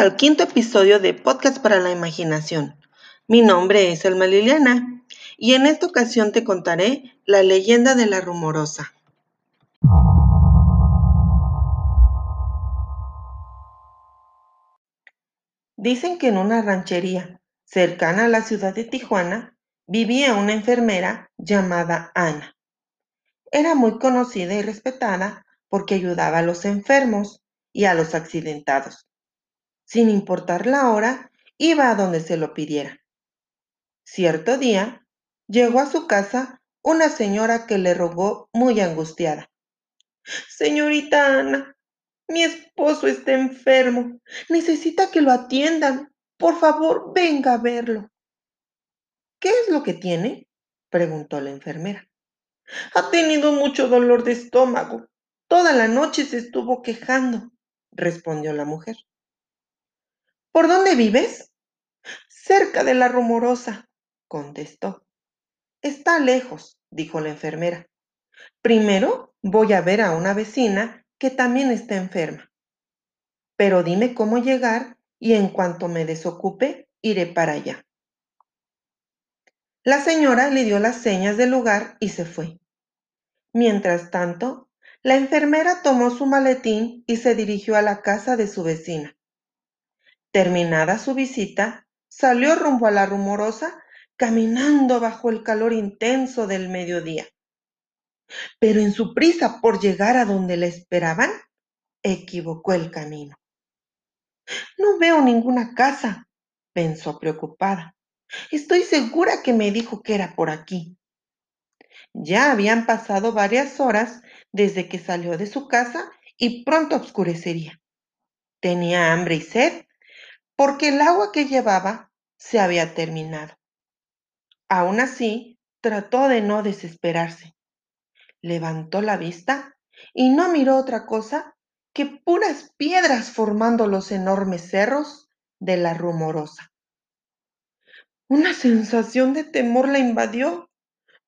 Al quinto episodio de Podcast para la Imaginación. Mi nombre es Alma Liliana y en esta ocasión te contaré la leyenda de la rumorosa. Dicen que en una ranchería cercana a la ciudad de Tijuana vivía una enfermera llamada Ana. Era muy conocida y respetada porque ayudaba a los enfermos y a los accidentados sin importar la hora, iba a donde se lo pidiera. Cierto día, llegó a su casa una señora que le rogó muy angustiada. Señorita Ana, mi esposo está enfermo. Necesita que lo atiendan. Por favor, venga a verlo. ¿Qué es lo que tiene? preguntó la enfermera. Ha tenido mucho dolor de estómago. Toda la noche se estuvo quejando, respondió la mujer. ¿Por dónde vives? Cerca de la rumorosa, contestó. Está lejos, dijo la enfermera. Primero voy a ver a una vecina que también está enferma. Pero dime cómo llegar y en cuanto me desocupe, iré para allá. La señora le dio las señas del lugar y se fue. Mientras tanto, la enfermera tomó su maletín y se dirigió a la casa de su vecina. Terminada su visita, salió rumbo a la rumorosa, caminando bajo el calor intenso del mediodía. Pero en su prisa por llegar a donde la esperaban, equivocó el camino. No veo ninguna casa, pensó preocupada. Estoy segura que me dijo que era por aquí. Ya habían pasado varias horas desde que salió de su casa y pronto oscurecería. Tenía hambre y sed porque el agua que llevaba se había terminado. Aún así, trató de no desesperarse. Levantó la vista y no miró otra cosa que puras piedras formando los enormes cerros de la rumorosa. Una sensación de temor la invadió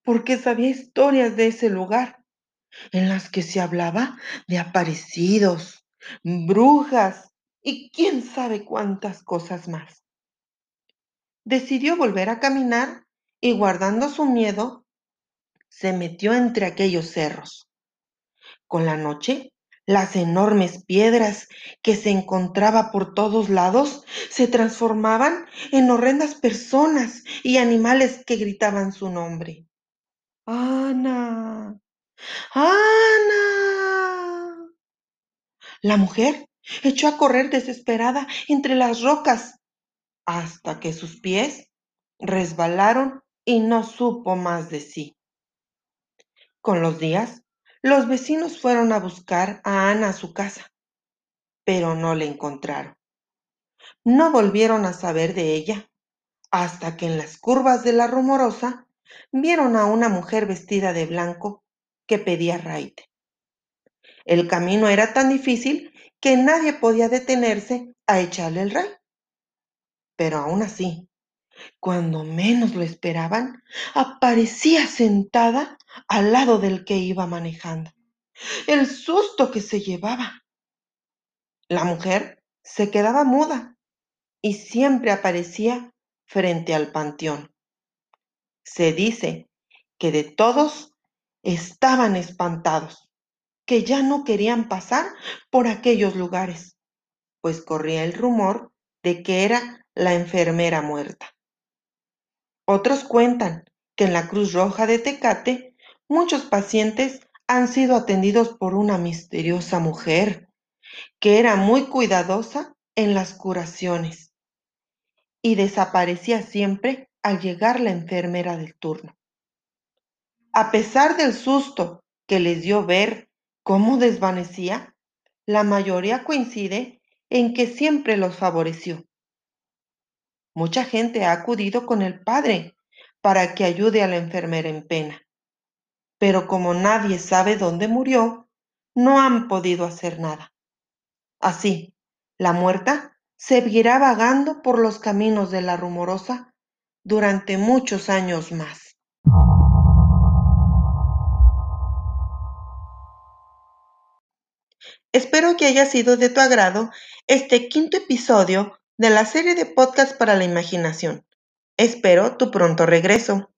porque sabía historias de ese lugar en las que se hablaba de aparecidos, brujas y quién sabe cuántas cosas más. Decidió volver a caminar y guardando su miedo, se metió entre aquellos cerros. Con la noche, las enormes piedras que se encontraba por todos lados se transformaban en horrendas personas y animales que gritaban su nombre. Ana, Ana. La mujer echó a correr desesperada entre las rocas hasta que sus pies resbalaron y no supo más de sí. Con los días, los vecinos fueron a buscar a Ana a su casa, pero no la encontraron. No volvieron a saber de ella hasta que en las curvas de la rumorosa vieron a una mujer vestida de blanco que pedía raite. El camino era tan difícil que nadie podía detenerse a echarle el rey. Pero aún así, cuando menos lo esperaban, aparecía sentada al lado del que iba manejando. El susto que se llevaba. La mujer se quedaba muda y siempre aparecía frente al panteón. Se dice que de todos estaban espantados que ya no querían pasar por aquellos lugares, pues corría el rumor de que era la enfermera muerta. Otros cuentan que en la Cruz Roja de Tecate muchos pacientes han sido atendidos por una misteriosa mujer que era muy cuidadosa en las curaciones y desaparecía siempre al llegar la enfermera del turno. A pesar del susto que les dio ver cómo desvanecía, la mayoría coincide en que siempre los favoreció. Mucha gente ha acudido con el padre para que ayude a la enfermera en pena, pero como nadie sabe dónde murió, no han podido hacer nada. Así, la muerta seguirá vagando por los caminos de la rumorosa durante muchos años más. Espero que haya sido de tu agrado este quinto episodio de la serie de podcast para la imaginación. Espero tu pronto regreso.